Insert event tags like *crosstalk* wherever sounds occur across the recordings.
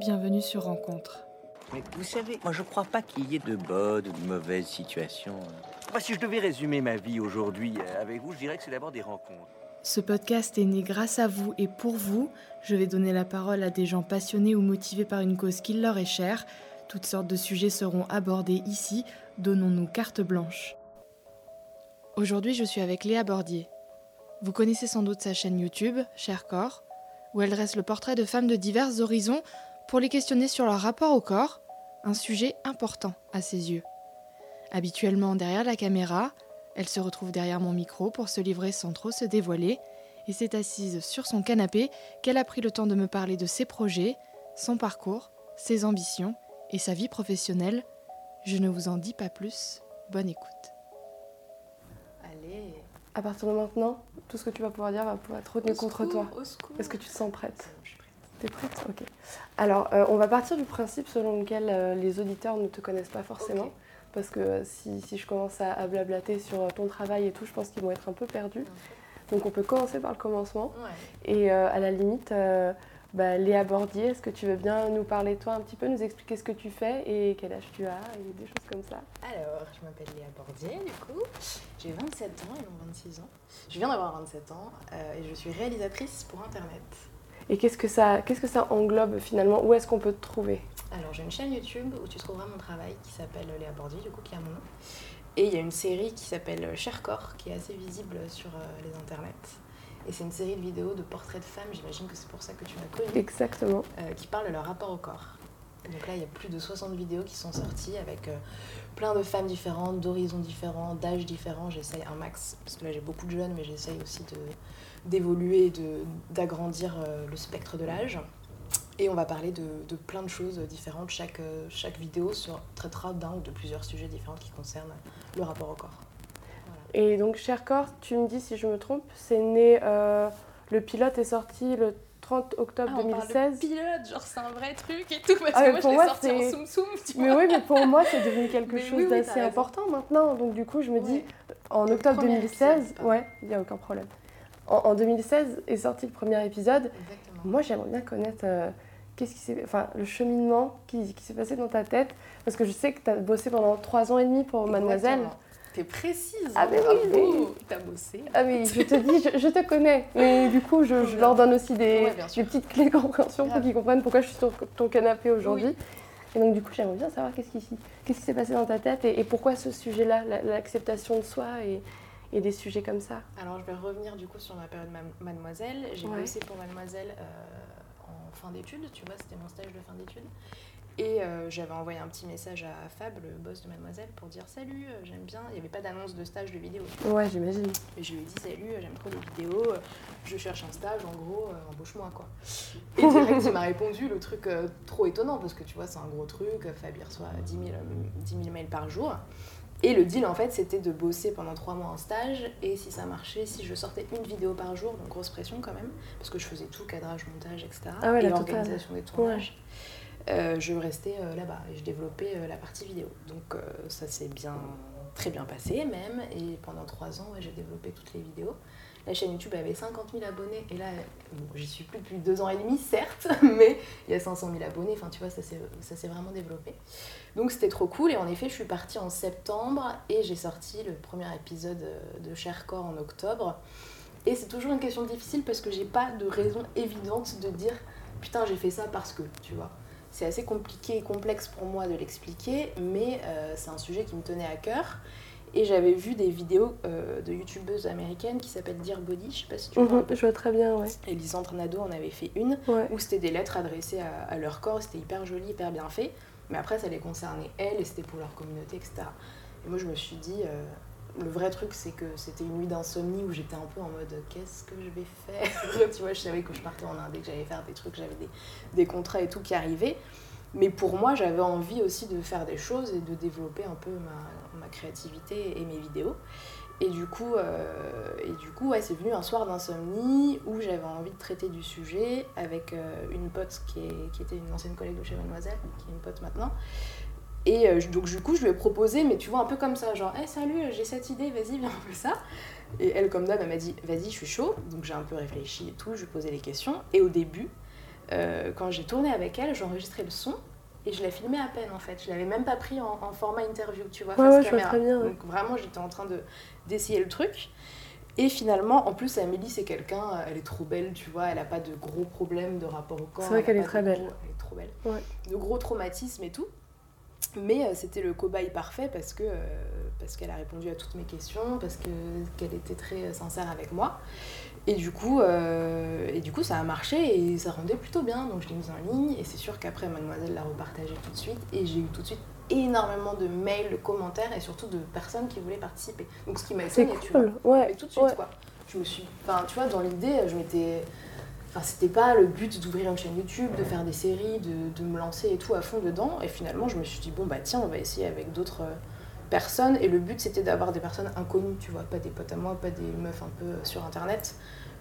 bienvenue sur Rencontre. Mais vous savez, moi je crois pas qu'il y ait de bonnes ou de mauvaises situations. Moi, si je devais résumer ma vie aujourd'hui euh, avec vous, je dirais que c'est d'abord des rencontres. Ce podcast est né grâce à vous et pour vous. Je vais donner la parole à des gens passionnés ou motivés par une cause qui leur est chère. Toutes sortes de sujets seront abordés ici. Donnons-nous carte blanche. Aujourd'hui, je suis avec Léa Bordier. Vous connaissez sans doute sa chaîne YouTube, Cher Corps, où elle dresse le portrait de femmes de divers horizons pour les questionner sur leur rapport au corps, un sujet important à ses yeux. Habituellement derrière la caméra, elle se retrouve derrière mon micro pour se livrer sans trop se dévoiler, et c'est assise sur son canapé qu'elle a pris le temps de me parler de ses projets, son parcours, ses ambitions et sa vie professionnelle. Je ne vous en dis pas plus. Bonne écoute. Allez. À partir de maintenant, tout ce que tu vas pouvoir dire va pouvoir être retenu Au contre secours, toi. au secours. Est-ce que tu te sens prête? Je suis prête. T'es prête? Ok. Alors, euh, on va partir du principe selon lequel euh, les auditeurs ne te connaissent pas forcément. Parce que euh, si, si je commence à, à blablater sur ton travail et tout, je pense qu'ils vont être un peu perdus. Donc, on peut commencer par le commencement. Ouais. Et à la limite, bah, Léa Bordier, est-ce que tu veux bien nous parler de toi un petit peu, nous expliquer ce que tu fais et quel âge tu as et des choses comme ça? Alors, je m'appelle Léa Bordier, du coup. J'ai 27 ans et non 26 ans. Je viens d'avoir 27 ans et je suis réalisatrice pour Internet. Et qu'est-ce que ça, qu'est-ce que ça englobe finalement? Où est-ce qu'on peut te trouver? Alors, j'ai une chaîne YouTube où tu trouveras mon travail qui s'appelle Léa Bordier, du coup, qui a mon nom. Et il y a une série qui s'appelle Cher Corps, qui est assez visible sur euh, les internets. Et c'est une série de vidéos de portraits de femmes, j'imagine que c'est pour ça que tu m'as connue. Exactement. euh, qui parlent de leur rapport au corps. Donc là, il y a plus de 60 vidéos qui sont sorties avec euh, plein de femmes différentes, d'horizons différents, d'âges différents. J'essaye un max, parce que là j'ai beaucoup de jeunes, mais j'essaye aussi de d'évoluer, et de- d'agrandir euh, le spectre de l'âge. Et on va parler de, de plein de choses différentes. Chaque, euh, chaque vidéo sur, traitera d'un ou de plusieurs sujets différents qui concernent le rapport au corps. Et donc, Cher Corps, tu me dis si je me trompe, c'est né. euh, le pilote est sorti le 30 octobre 2016. pilote, genre c'est un vrai truc et tout, parce Ah, que moi pour je moi, l'ai sorti en c'est- soum soum, tu Mais vois. oui, mais pour moi, c'est devenu quelque *laughs* Mais chose oui, oui, t'as d'assez important maintenant. Donc, du coup, je me dis, en octobre premier 2016, épisode, ouais, il n'y a aucun problème. En, en 2016 est sorti le premier épisode. Exactement. Moi, j'aimerais bien connaître euh, qu'est-ce qui s'est, enfin, le cheminement qui, qui s'est passé dans ta tête. Parce que je sais que tu as bossé pendant trois ans et demi pour Mademoiselle. Exactement. T'es précise. Ah, mais oui, bravo. T'as bossé. Ah oui, je te dis, je, je te connais. Mais du coup, je, je leur donne aussi des, Ouais, petites clés de compréhension pour qu'ils comprennent pourquoi je suis sur ton canapé aujourd'hui. Et donc, du coup, j'aimerais bien savoir qu'est-ce qui, qu'est-ce qui s'est passé dans ta tête et, et pourquoi ce sujet-là, la- l'acceptation de soi et, et des sujets comme ça. Alors je vais revenir du coup sur ma période ma- Mademoiselle. J'ai Ouais. bossé pour Mademoiselle euh, en fin d'études, tu vois, c'était mon stage de fin d'études. Et euh, j'avais envoyé un petit message à Fab, le boss de Mademoiselle, pour dire salut, euh, j'aime bien. Il n'y avait pas d'annonce de stage de vidéo. Ouais, j'imagine. Et je lui ai dit salut, j'aime trop les vidéos, je cherche un stage, en gros, embauche-moi quoi. Et direct, il m'a répondu le truc trop étonnant parce que tu vois, c'est un gros truc, Fab il reçoit 10 000, euh, 10 000 mails par jour. Et le deal en fait, c'était de bosser pendant 3 mois en stage et si ça marchait, si je sortais une vidéo par jour, donc grosse pression quand même, parce que je faisais tout, cadrage, montage, etc. Ah ouais, et l'organisation des tournages. Euh, je restais euh, là-bas et je développais euh, la partie vidéo. Donc ça s'est bien, très bien passé même. Et pendant trois ans, ouais, j'ai développé toutes les vidéos. La chaîne YouTube avait 50 000 abonnés et là, bon, j'y suis plus depuis deux ans et demi, certes, *laughs* mais il y a 500 000 abonnés. Enfin, tu vois, ça s'est vraiment développé. Donc c'était trop cool. Et en effet, je suis partie en septembre et j'ai sorti le premier épisode euh, de Cher Corps en octobre. Et c'est toujours une question difficile parce que j'ai pas de raison évidente de dire putain, j'ai fait ça parce que, tu vois. C'est assez compliqué et complexe pour moi de l'expliquer, mais euh, c'est un sujet qui me tenait à cœur. Et j'avais vu des vidéos euh, de youtubeuses américaines qui s'appellent Dear Body, je sais pas si tu vois. Mhm, je vois très bien, ouais. Et Lisandre en avait fait une, ouais. où c'était des lettres adressées à, à leur corps, c'était hyper joli, hyper bien fait. Mais après, ça les concernait elles, et c'était pour leur communauté, etc. Et moi, je me suis dit, euh, le vrai truc, c'est que c'était une nuit d'insomnie où j'étais un peu en mode qu'est-ce que je vais faire *laughs* Tu vois, je savais que je partais en Inde et que j'allais faire des trucs, j'avais des, des contrats et tout qui arrivaient. Mais pour moi, j'avais envie aussi de faire des choses et de développer un peu ma créativité et mes vidéos. Et du coup, euh, et du coup ouais, c'est venu un soir d'insomnie où j'avais envie de traiter du sujet avec euh, une pote qui, est, qui était une ancienne collègue de chez Mademoiselle, qui est une pote maintenant. Et euh, donc du coup, je lui ai proposé, mais tu vois, un peu comme ça, genre, hey, salut, j'ai cette idée, vas-y, viens, on fait ça. Et elle, comme d'hab, elle m'a dit, vas-y, je suis chaud. Donc j'ai un peu réfléchi et tout, je lui ai posé les questions. Et au début, quand j'ai tourné avec elle, j'enregistrais le son et je la filmais à peine en fait. Je l'avais même pas pris en, en format interview, tu vois. Ouais, face ouais, caméra. très bien, ouais. Donc vraiment, j'étais en train de d'essayer le truc. Et finalement, en plus, Amélie, c'est quelqu'un, euh, elle est trop belle, tu vois, elle a pas de gros problèmes de rapport au corps. C'est vrai qu'elle est très belle. gros- Elle est trop belle. De gros traumatismes et tout. Mais euh, c'était le cobaye parfait parce que euh, parce qu'elle a répondu à toutes mes questions, parce que qu'elle était très sincère avec moi. Et du coup, euh, et du coup, ça a marché et ça rendait plutôt bien. Donc je l'ai mise en ligne et c'est sûr qu'après Mademoiselle l'a repartagé tout de suite et j'ai eu tout de suite énormément de mails, de commentaires et surtout de personnes qui voulaient participer. Donc ce qui m'a C'est étonnée, tu vois. cool, ouais. Mais tout de suite ouais. quoi. Je me suis, enfin tu vois, dans l'idée, je m'étais, enfin c'était pas le but d'ouvrir une chaîne YouTube, de faire des séries, de, de me lancer et tout à fond dedans. Et finalement, je me suis dit bon bah tiens, on va essayer avec d'autres euh, personnes. Et le but c'était d'avoir des personnes inconnues, tu vois, pas des potes à moi, pas des meufs un peu euh, sur internet,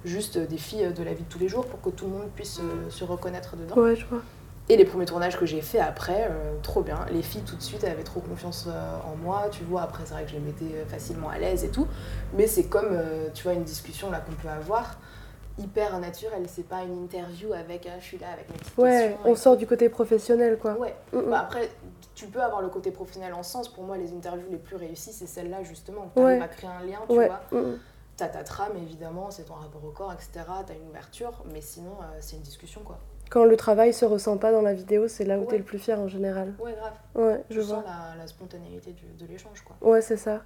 juste euh, des filles euh, de la vie de tous les jours pour que tout le monde puisse se reconnaître dedans. Ouais, je vois. Et les premiers tournages que j'ai fait après, euh, trop bien. Les filles tout de suite elles avaient trop confiance euh, en moi, tu vois. Après c'est vrai que je les mettais facilement à l'aise et tout. Mais c'est comme, euh, tu vois, une discussion là qu'on peut avoir, hyper naturelle. C'est pas une interview avec, ah, je suis là avec mes petites Ouais, on sort du côté professionnel, quoi. Ouais. Mm, mm. Bah, après, tu peux avoir le côté professionnel en sens. Pour moi, les interviews les plus réussies, c'est celles-là justement. Tu Ouais. à créer un lien, tu ouais. vois. mm, mm. T'as ta trame évidemment, c'est ton rapport au corps, etc. T'as une ouverture, mais sinon, euh, c'est une discussion quoi. Quand le travail se ressent pas dans la vidéo, c'est là où Ouais. t'es le plus fier en général. Ouais, grave. Ouais, je Je vois. sens la, la spontanéité du- de l'échange quoi. Ouais, c'est ça.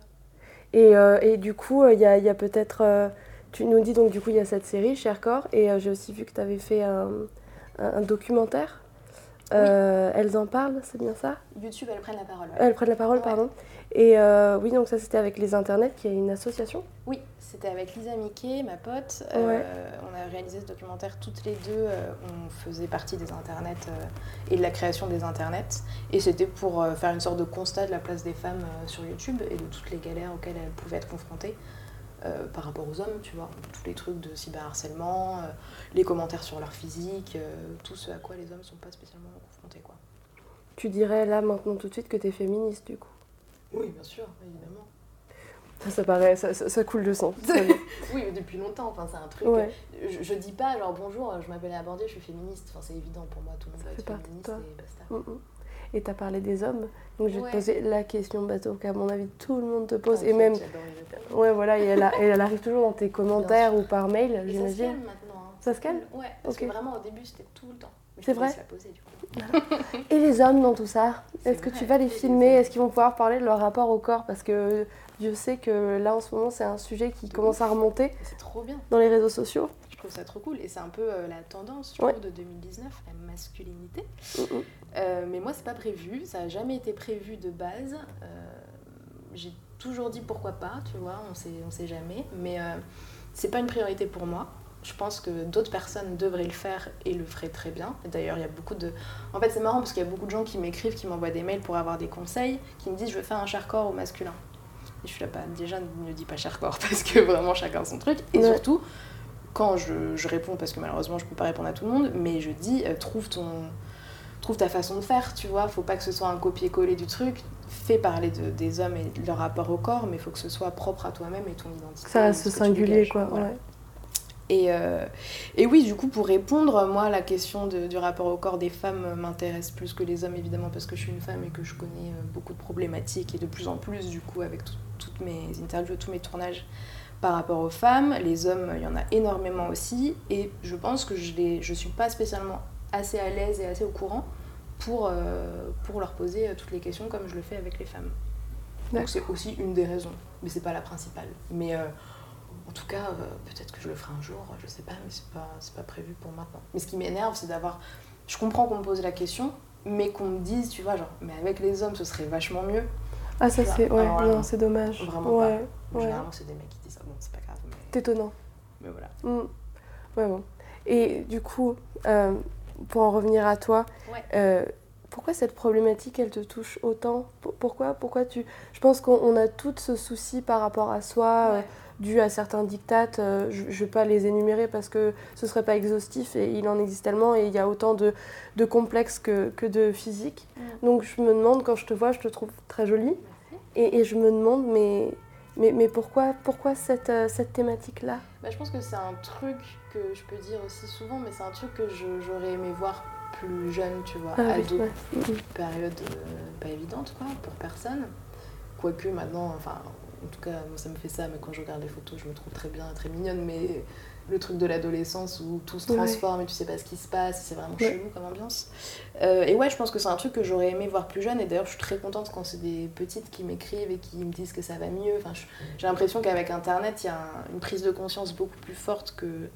Et, euh, et du coup, il y a, y a peut-être. euh, tu nous dis donc, du coup, il y a cette série, Cher Corps, et euh, j'ai aussi vu que tu avais fait un, un- un documentaire. Euh, Elles en parlent, c'est bien ça? YouTube, elles prennent la parole. ouais. Elles prennent la parole, Ouais. pardon. Et euh, oui, donc ça, c'était avec les internets, qui est une association? Oui, c'était avec Lisa Mickey, ma pote. Ouais. Euh, on a réalisé ce documentaire toutes les deux. on faisait partie des internets et de la création des internets. Et c'était pour faire une sorte de constat de la place des femmes sur YouTube et de toutes les galères auxquelles elles pouvaient être confrontées euh, par rapport aux hommes, tu vois. Tous les trucs de cyberharcèlement, euh, les commentaires sur leur physique, euh, tout ce à quoi les hommes ne sont pas spécialement confrontés, quoi. Tu dirais là, maintenant, tout de suite, que tu es féministe, du coup? Oui, bien sûr, évidemment. Ça, ça paraît, ça, ça- ça coule de sang. *laughs* Oui, mais depuis longtemps, enfin, c'est un truc. ouais. Je, je dis pas genre bonjour, je m'appelle Abordé, je suis féministe. Enfin, c'est évident pour moi, tout le monde fait être féministe et basta. Mm, mm. Et tu as parlé des hommes. Donc, je vais Ouais. te poser la question bateau qu'à mon avis, tout le monde te pose. Et même. Ouais, voilà, et elle, a- et elle arrive toujours dans tes commentaires ou par mail, Et ça se j'imagine. calme maintenant. hein. Ça se calme Ouais, parce que vraiment au début c'était tout le temps. C'est vrai poser du coup. Et les hommes dans tout ça Est-ce que vrai, tu vas les filmer? Est-ce qu'ils vont pouvoir parler de leur rapport au corps? Parce que Dieu sait que là en ce moment c'est un sujet qui commence à remonter C'est trop bien. dans les réseaux sociaux. Trouve ça trop cool. Et c'est un peu euh, la tendance, je Ouais. trouve, de 2019, la masculinité. Mm, mm. Euh, mais moi, c'est pas prévu. Ça a jamais été prévu de base. Euh, J'ai toujours dit pourquoi pas, tu vois, on sait, on sait jamais. Mais c'est pas une priorité pour moi. Je pense que d'autres personnes devraient le faire et le feraient très bien. D'ailleurs, il y a beaucoup de. En fait, c'est marrant parce qu'il y a beaucoup de gens qui m'écrivent, qui m'envoient des mails pour avoir des conseils, qui me disent je veux faire un corps au masculin. Et je suis là, pas. Déjà, ne dis pas corps *laughs* parce que vraiment chacun son truc. Et Ouais. surtout, quand je, je réponds, parce que malheureusement je peux pas répondre à tout le monde, mais je dis euh, trouve ton trouve ta façon de faire, tu vois, faut pas que ce soit un copier-coller du truc, fais parler de- des hommes et de leur rapport au corps, mais il faut que ce soit propre à toi-même et ton identité. Ça reste singulier, quoi. voilà. ouais. Et, euh, et oui, du coup, pour répondre, moi, la question de- du rapport au corps des femmes m'intéresse plus que les hommes, évidemment, parce que je suis une femme et que je connais euh, beaucoup de problématiques, et de plus en plus, du coup, avec tout- toutes mes interviews, tous mes tournages par rapport aux femmes. Les hommes, il y en a énormément aussi, et je pense que je ne je suis pas spécialement assez à l'aise et assez au courant pour, euh, pour leur poser euh, toutes les questions comme je le fais avec les femmes. Donc c'est aussi une des raisons, mais c'est pas la principale. Mais euh, en tout cas, euh, peut-être que je le ferai un jour, je sais pas, mais c'est pas, pas prévu pour maintenant. Mais ce qui m'énerve, c'est d'avoir. Je comprends qu'on me pose la question, mais qu'on me dise, tu vois, genre, mais avec les hommes, ce serait vachement mieux. Ah, ça c'est. Ouais, c'est dommage. vraiment ouais, pas. ouais. Généralement, c'est des mecs étonnant. mais voilà. Mm. Ouais, bon. Et du coup, euh, pour en revenir à toi, Ouais. euh, pourquoi cette problématique, elle te touche autant? P- Pourquoi, pourquoi tu... Je pense qu'on on a toutes ce souci par rapport à soi, euh, dû à certains dictates. euh, je ne vais pas les énumérer parce que ce serait pas exhaustif et il en existe tellement et il y a autant de, de complexes que, que de physique. Mm. Donc je me demande, quand je te vois, je te trouve très jolie. Et je me demande, mais Mais, mais pourquoi, pourquoi cette, euh, cette thématique-là? Bah, Je pense que c'est un truc que je peux dire aussi souvent, mais c'est un truc que j'aurais aimé voir plus jeune, tu vois, Ah oui, ado. Mhm. Période euh, pas évidente, quoi, pour personne. Quoique maintenant, enfin, en tout cas, moi ça me fait ça, mais quand je regarde les photos, je me trouve très bien, très mignonne, mais le truc de l'adolescence où tout se Ouais. transforme et tu sais pas ce qui se passe, c'est vraiment Ouais. chelou comme ambiance. Euh, et ouais, je pense que c'est un truc que j'aurais aimé voir plus jeune, et d'ailleurs, je suis très contente quand c'est des petites qui m'écrivent et qui me disent que ça va mieux. Enfin, j'ai l'impression qu'avec Internet, il y a un- une prise de conscience beaucoup plus forte que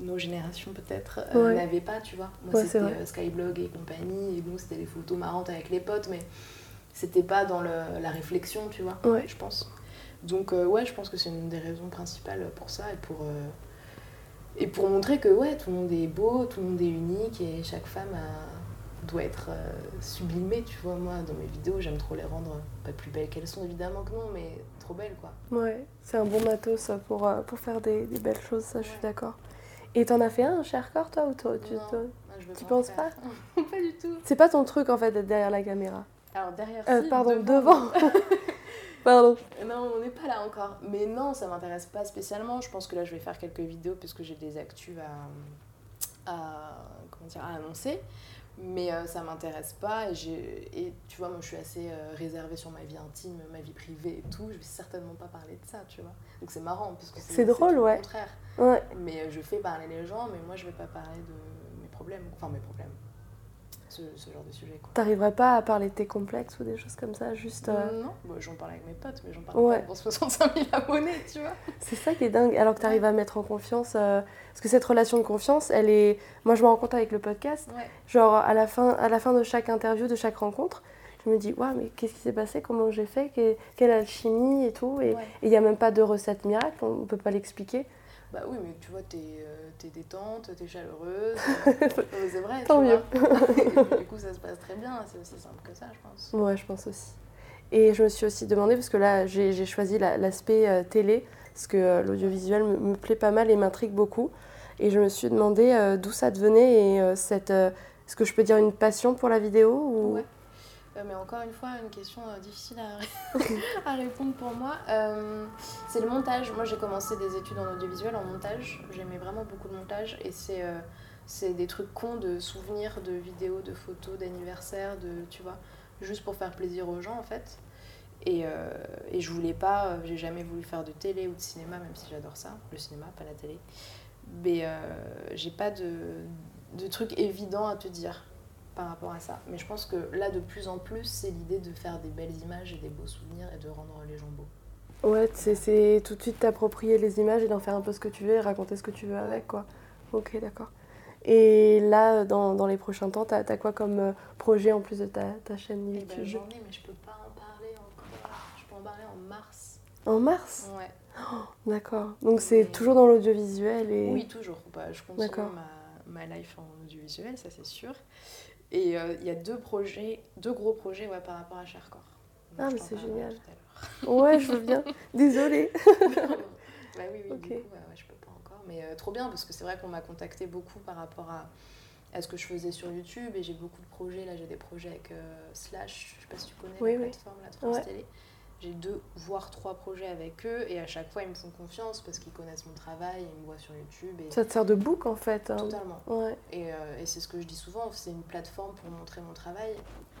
nos générations peut-être euh, Ouais. n'avaient pas, tu vois. Moi, c'était euh, Skyblog et compagnie, et nous, c'était les photos marrantes avec les potes, mais c'était pas dans le- la réflexion, tu vois, je pense. Donc, ouais, je pense que c'est une des raisons principales pour ça et pour, et pour montrer que, ouais, tout le monde est beau, tout le monde est unique et chaque femme a- doit être euh, sublimée, tu vois. Moi, dans mes vidéos, j'aime trop les rendre pas plus belles qu'elles sont, évidemment que non, mais trop belles, quoi. Ouais, c'est un bon matos ça, pour, euh, pour faire des, des belles choses, ça je suis d'accord. Et t'en as fait un, cher corps, toi ou toi, tu- Non, toi- moi, je veux tu en penses faire. *laughs* Pas du tout. C'est pas ton truc en fait d'être derrière la caméra. Alors, derrière, Euh, si, pardon, devant, devant. *laughs* pardon. Non, on n'est pas là encore. Mais non, ça m'intéresse pas spécialement. Je pense que là, je vais faire quelques vidéos parce que j'ai des actus à, à, comment dire, à annoncer. Mais euh, ça m'intéresse pas. Et, tu vois, moi, je suis assez euh, réservée sur ma vie intime, ma vie privée et tout. Je vais certainement pas parler de ça, tu vois. Donc c'est marrant parce que C'est drôle, ouais. contraire. Ouais. Mais euh, je fais parler les gens, mais moi, je vais pas parler de mes problèmes. Enfin, mes problèmes. Ce, ce genre de sujet. T'arriverais pas à parler de tes complexes ou des choses comme ça, juste. euh, Non, Bon, j'en parle avec mes potes, mais j'en parle Ouais. pas pour 65 000 abonnés, tu vois. C'est ça qui est dingue, alors que tu arrives à mettre en confiance. euh, Parce que cette relation de confiance, elle est. Moi, je me rends compte avec le podcast, Ouais. genre à la fin, à la fin de chaque interview, de chaque rencontre, je me dis, waouh, mais qu'est-ce qui s'est passé? Comment j'ai fait? Que- Quelle alchimie et tout? Et il n'y a même pas de recette miracle, on ne peut pas l'expliquer. Bah oui, mais tu vois, t'es euh, détente, t'es chaleureuse. *laughs* euh, c'est vrai, Tant mieux. *laughs* du coup, ça se passe très bien. C'est aussi simple que ça, je pense. Ouais, je pense aussi. Et je me suis aussi demandé, parce que là, j'ai choisi la- l'aspect euh, télé, parce que euh, l'audiovisuel me, me plaît pas mal et m'intrigue beaucoup. Et je me suis demandé d'où ça devenait et cette. Est-ce que je peux dire une passion pour la vidéo ou... Ouais. Euh, mais encore une fois, une question euh, difficile à, *laughs* *laughs* à répondre pour moi. Euh, c'est le montage. Moi, j'ai commencé des études en audiovisuel, en montage. J'aimais vraiment beaucoup le montage. Et c'est c'est des trucs cons de souvenirs, de vidéos, de photos, d'anniversaires, de, tu vois, juste pour faire plaisir aux gens, en fait. Et, euh, et je voulais pas, euh, j'ai jamais voulu faire de télé ou de cinéma, même si j'adore ça, le cinéma, pas la télé. Mais euh, j'ai pas de, de truc évident à te dire par rapport à ça. Mais je pense que là, de plus en plus, c'est l'idée de faire des belles images et des beaux souvenirs et de rendre les gens beaux. Ouais, c'est- c'est tout de suite t'approprier les images et d'en faire un peu ce que tu veux et raconter ce que tu veux avec, quoi. Ok, d'accord. Et là, dans, dans les prochains temps, t'as as quoi comme euh, projet en plus de ta, ta chaîne Eh ben, YouTube? J'en ai, mais je peux pas en parler encore. Je peux en parler en mars. En mars? Ouais. D'accord. Donc c'est Mais- toujours dans l'audiovisuel et... Oui, toujours. Bah, je continue ma, ma life en audiovisuel, ça c'est sûr. Et euh, il y a deux projets, deux gros projets ouais, par rapport à Chercor. Ah, mais c'est génial. Ouais, je veux bien. *laughs* Désolée. *laughs* bah oui, oui, du coup, ouais, ouais, je peux pas encore. Mais euh, trop bien, parce que c'est vrai qu'on m'a contacté beaucoup par rapport à, à ce que je faisais sur YouTube. Et j'ai beaucoup de projets. Là, j'ai des projets avec euh, Slash, je sais pas si tu connais Oui, la oui. plateforme, la France. Télé. J'ai deux, voire trois projets avec eux. Et à chaque fois, ils me font confiance parce qu'ils connaissent mon travail, ils me voient sur YouTube. Et... Ça te sert de book en fait. hein. Totalement. Ouais. Et, euh, et c'est ce que je dis souvent, c'est une plateforme pour montrer mon travail.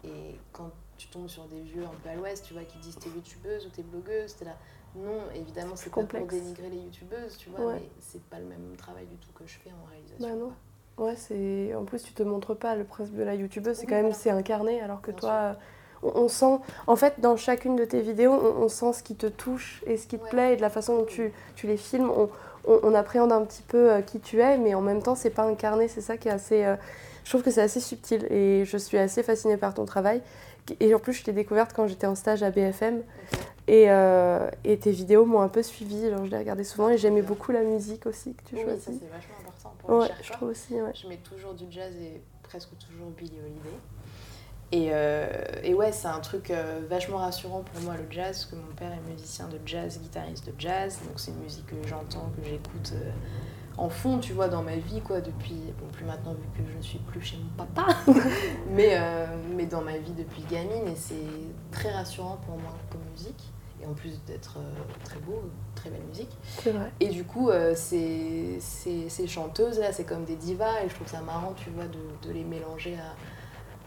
Et quand tu tombes sur des vieux un peu à l'ouest, tu vois, qui disent t'es youtubeuse ou t'es blogueuse, t'es là. Non, évidemment, c'est pas pour dénigrer les youtubeuses, tu vois, Ouais. mais c'est pas le même travail du tout que je fais en réalisation. Bah non. Ouais, c'est. En plus, tu te montres pas le principe de la youtubeuse, c'est Oui, quand même voilà. c'est incarné, alors que Bien toi, on, sent. En fait, dans chacune de tes vidéos, on, on sent ce qui te touche et ce qui te Ouais. plaît et de la façon dont tu, tu les filmes. On, on, on appréhende un petit peu euh, qui tu es, mais en même temps, c'est pas incarné. C'est ça qui est assez. euh, je trouve que c'est assez subtil et je suis assez fascinée par ton travail. Et en plus, je t'ai découverte quand j'étais en stage à BFM. Et, euh, et tes vidéos m'ont un peu suivie, genre je les regardais souvent et j'aimais beaucoup la musique aussi que tu Oui, ça choisis. c'est vachement important pour Ouais, le je trouve aussi, ouais. Je mets toujours du jazz et presque toujours Billie Holiday. Et, euh, et ouais, c'est un truc euh, vachement rassurant pour moi, le jazz, parce que mon père est musicien de jazz, guitariste de jazz, donc c'est une musique que j'entends, que j'écoute euh, en fond, tu vois, dans ma vie, quoi, depuis, bon, plus maintenant vu que je ne suis plus chez mon papa, *laughs* mais, mais dans ma vie depuis gamine, et c'est très rassurant pour moi comme musique. et en plus d'être très beau, très belle musique. C'est vrai. Et du coup, ces, ces, ces chanteuses-là, c'est comme des divas, et je trouve ça marrant, tu vois, de, de les mélanger à,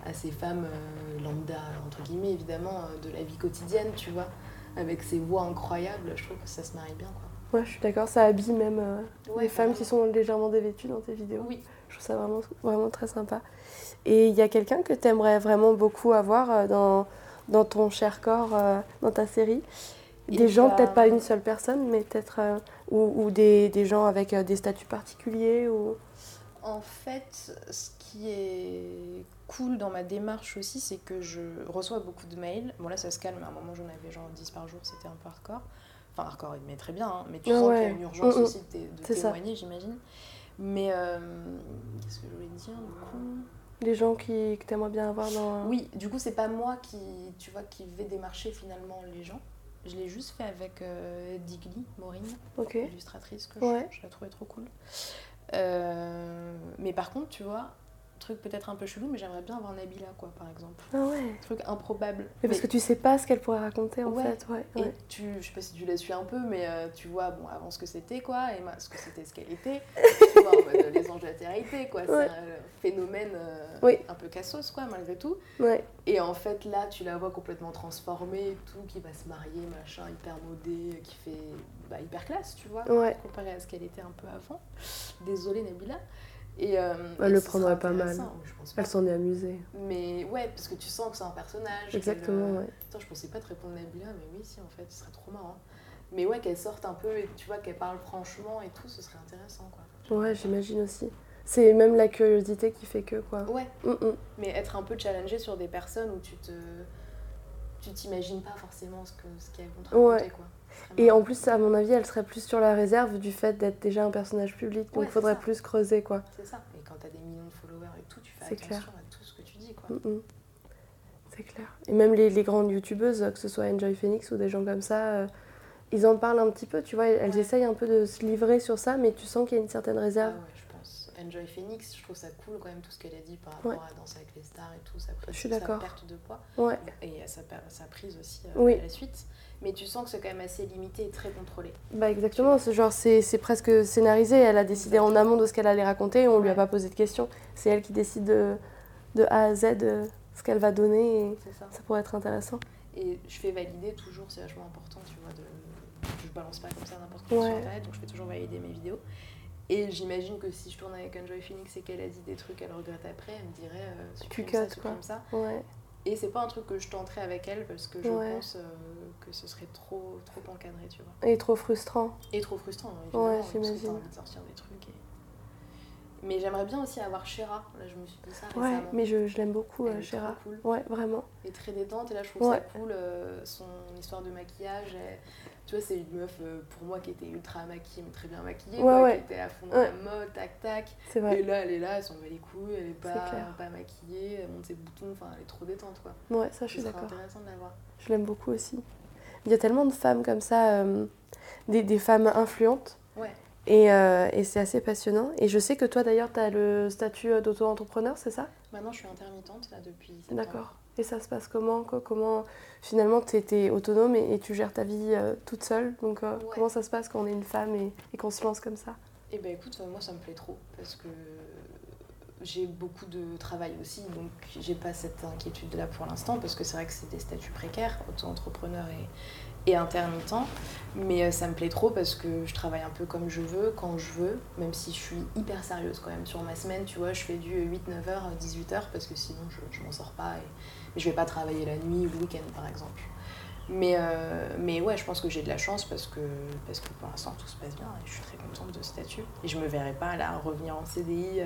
à ces femmes euh, lambda, entre guillemets, évidemment, euh, de la vie quotidienne, tu vois, avec ces voix incroyables, je trouve que ça se marie bien, quoi. Ouais, je suis d'accord, ça habille même euh, Ouais, les femmes qui sont légèrement dévêtues dans tes vidéos. Oui. Je trouve ça vraiment, vraiment très sympa. Et il y a quelqu'un que tu aimerais vraiment beaucoup avoir dans, dans ton cher corps, euh, dans ta série? Des Et gens, bah, peut-être pas une seule personne, mais peut-être. ou ou des, des gens avec des statuts particuliers ou... En fait, ce qui est cool dans ma démarche aussi, c'est que je reçois beaucoup de mails. Bon, là, ça se calme. À un moment, j'en avais genre 10 par jour, c'était un peu hardcore. Enfin, hardcore, mais très bien. hein. Mais tu sens qu'il y a une urgence Mm, mm. aussi de, de témoigner, j'imagine. Mais euh, qu'est-ce que je voulais dire du coup? Des gens qui, que tu aimerais bien avoir dans. Oui, du coup, c'est pas moi qui, tu vois, qui vais démarcher finalement les gens. Je l'ai juste fait avec euh, Digli, Maureen, Ok. illustratrice, que Ouais. je, je la trouvais trop cool. Euh, mais par contre, tu vois, truc peut-être un peu chelou, mais j'aimerais bien avoir Nabila, quoi, par exemple. Ah ouais. Truc improbable. Mais parce que tu sais pas ce qu'elle pourrait raconter en Ouais. fait. Ouais, Et tu, je sais pas si tu la suis un peu, mais euh, tu vois, bon, avant ce que c'était, quoi, et ce que c'était, ce qu'elle était, *laughs* tu vois, en mode, euh, les anges de la Terre quoi. Ouais. C'est un phénomène euh, Oui. un peu cassos, quoi, malgré tout. ouais. Et en fait, là, tu la vois complètement transformée tout, qui va se marier, machin, hyper modée, qui fait bah, hyper classe, tu vois, comparé à ce qu'elle était un peu avant. Désolée, Nabila. Et, euh, Elle et le prendrait pas mal. intéressant. Je pense pas. Elle s'en est amusée. Mais ouais, parce que tu sens que c'est un personnage. Exactement, euh, ouais. Putain, je pensais pas te répondre Nabila, mais oui, si, en fait, ce serait trop marrant. Mais ouais, qu'elle sorte un peu et tu vois qu'elle parle franchement et tout, ce serait intéressant, quoi. Ouais, j'imagine aussi. C'est même la curiosité qui fait que quoi. Ouais, Mm, mm. mais être un peu challengé sur des personnes où tu te tu t'imagines pas forcément ce que ce qu'elles vont te raconter Ouais. quoi. Et en plus, à mon avis, elle serait plus sur la réserve du fait d'être déjà un personnage public. Donc il faudrait ça. plus creuser quoi. c'est ça. Et quand t'as des millions de followers et tout, tu fais attention à tout ce que tu dis quoi. Mm. C'est clair. Et même les, les grandes youtubeuses, que ce soit Enjoy Phoenix ou des gens comme ça, euh, ils en parlent un petit peu, tu vois. Elles Ouais. essayent un peu de se livrer sur ça, mais tu sens qu'il y a une certaine Ah réserve. pense. Enjoy Phoenix, je trouve ça cool quand même tout ce qu'elle a dit par rapport Ouais. à Danser avec les stars et tout, sa, prise, Je suis sa perte de poids Ouais. et sa, prise aussi euh, Oui. à la suite. Mais tu sens que c'est quand même assez limité et très contrôlé. Bah exactement, c'est genre c'est presque scénarisé. Elle a décidé en amont de ce qu'elle allait raconter et on lui a Ouais. pas posé de questions. C'est elle qui décide de, de A à Z euh, ce qu'elle va donner et C'est ça. ça pourrait être intéressant. Et je fais valider toujours, c'est vachement important, tu vois, de... je balance pas comme ça n'importe quoi sur Ouais. internet, donc je fais toujours valider mes vidéos. Et j'imagine que si je tourne avec Enjoy Phoenix et qu'elle a dit des trucs qu'elle regrette après, elle me dirait euh, Tu ça, cut, supprime quoi. ça. Ouais. Et c'est pas un truc que je tenterai avec elle parce que je Ouais. pense euh, que ce serait trop, trop encadré, tu vois. Et trop frustrant. Et trop frustrant, hein, évidemment, Ouais, parce j'imagine. envie de sortir des trucs. et- Mais j'aimerais bien aussi avoir Shera, là je me suis dit ça Ouais, récemment. mais je, je l'aime beaucoup, Elle euh, Chéra. cool. Ouais, vraiment. et très détente. Et là, je trouve Ouais. ça cool, euh, son histoire de maquillage. elle- tu vois, c'est une meuf, euh, pour moi, qui était ultra maquillée, mais très bien maquillée, Ouais, quoi, ouais. qui était à fond dans Ouais. la mode, tac, tac. C'est vrai. Et là, elle est là, elle s'en bat les couilles, elle est pas, pas maquillée, elle monte ses boutons, enfin, elle est trop détente, quoi. Ouais, ça je suis d'accord. intéressant de la voir. Je l'aime beaucoup aussi. Il y a tellement de femmes comme ça, euh, des, des femmes influentes. Ouais. Et, euh, et c'est assez passionnant. Et je sais que toi d'ailleurs, tu as le statut d'auto-entrepreneur, c'est ça? Maintenant, je suis intermittente, là, depuis. D'accord. Et ça se passe comment quoi Comment finalement tu étais autonome et, et tu gères ta vie euh, toute seule? Donc euh, Ouais. comment ça se passe quand on est une femme et, et qu'on se lance comme ça? Et ben écoute, euh, moi ça me plaît trop parce que j'ai beaucoup de travail aussi, donc j'ai pas cette inquiétude là pour l'instant parce que c'est vrai que c'est des statuts précaires, auto-entrepreneur et, et intermittent, mais ça me plaît trop parce que je travaille un peu comme je veux, quand je veux, même si je suis hyper sérieuse quand même. Sur ma semaine, tu vois, je fais du 8-9h, 18h parce que sinon je, je m'en sors pas et je vais pas travailler la nuit ou le week-end par exemple. Mais, euh, mais ouais, je pense que j'ai de la chance parce que, parce que pour l'instant tout se passe bien et je suis très contente de ce statut. Et je me verrai pas là revenir en CDI euh,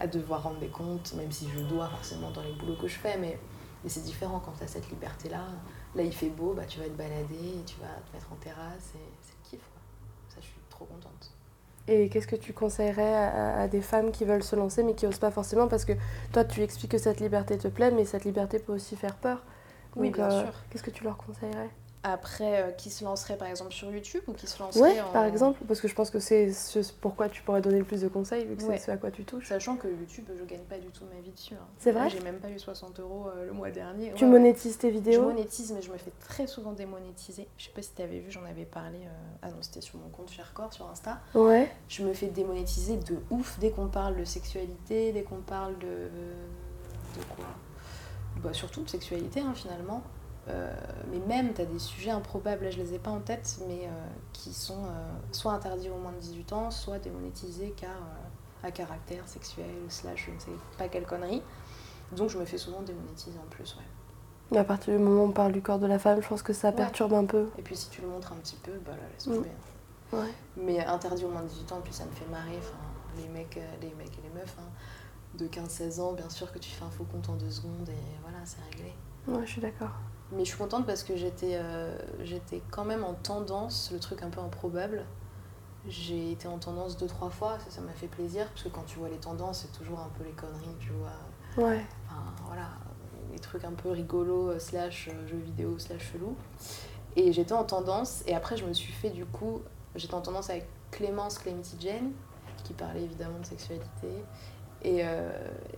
à devoir rendre des comptes, même si je dois forcément dans les boulots que je fais, mais, c'est différent quand tu as cette liberté-là. Là il fait beau, bah, tu vas te balader, tu vas te mettre en terrasse et c'est le kiff. Quoi. Ça, je suis trop contente. Et qu'est-ce que tu conseillerais à, à des femmes qui veulent se lancer mais qui osent pas forcément Parce que toi, tu expliques que cette liberté te plaît, mais cette liberté peut aussi faire peur. Oui, bien euh, sûr. Qu'est-ce que tu leur conseillerais? Après, euh, qui se lancerait par exemple sur YouTube ou qui se lancerait Ouais, en... par exemple, parce que je pense que c'est ce pourquoi tu pourrais donner le plus de conseils, vu que Ouais. c'est ce à quoi tu touches. Sachant que YouTube, je gagne pas du tout ma vie dessus. hein. C'est vrai J'ai même pas eu 60 euros euh, le mois dernier. Tu Ouais, monétises tes Je vidéos monétise, mais je me fais très souvent démonétiser. Je sais pas si t'avais vu, j'en avais parlé. euh, Ah non, c'était sur mon compte Sharecore sur Insta. Ouais. Je me fais démonétiser de ouf dès qu'on parle de sexualité, dès qu'on parle de. de quoi? Bah, Surtout de sexualité, hein, finalement. Euh, mais même, t'as des sujets improbables, là je les ai pas en tête, mais euh, qui sont euh, soit interdits aux moins de 18 ans, soit démonétisés car à caractère sexuel, slash je ne sais pas quelle connerie. Donc je me fais souvent démonétiser en plus, ouais. Mais à partir du moment où on parle du corps de la femme, je pense que ça Ouais. perturbe un peu. Et puis si tu le montres un petit peu, bah là, laisse Mm. tomber. Ouais. Mais interdit aux moins de 18 ans, puis ça me fait marrer, enfin, les mecs, les mecs et les meufs, hein, de 15-16 ans, bien sûr que tu fais un faux compte en deux secondes et voilà, c'est réglé. Ouais, je suis d'accord. Mais je suis contente parce que j'étais euh, j'étais quand même en tendance, le truc un peu improbable. J'ai été en tendance deux, trois fois, ça ça m'a fait plaisir, parce que quand tu vois les tendances, c'est toujours un peu les conneries, tu vois. Ouais. Enfin, voilà, les trucs un peu rigolos, euh, slash euh, jeux vidéo, slash chelou. Et j'étais en tendance, et après je me suis fait du coup, j'étais en tendance avec Clémence Clemity Jane, qui parlait évidemment de sexualité. Et, euh,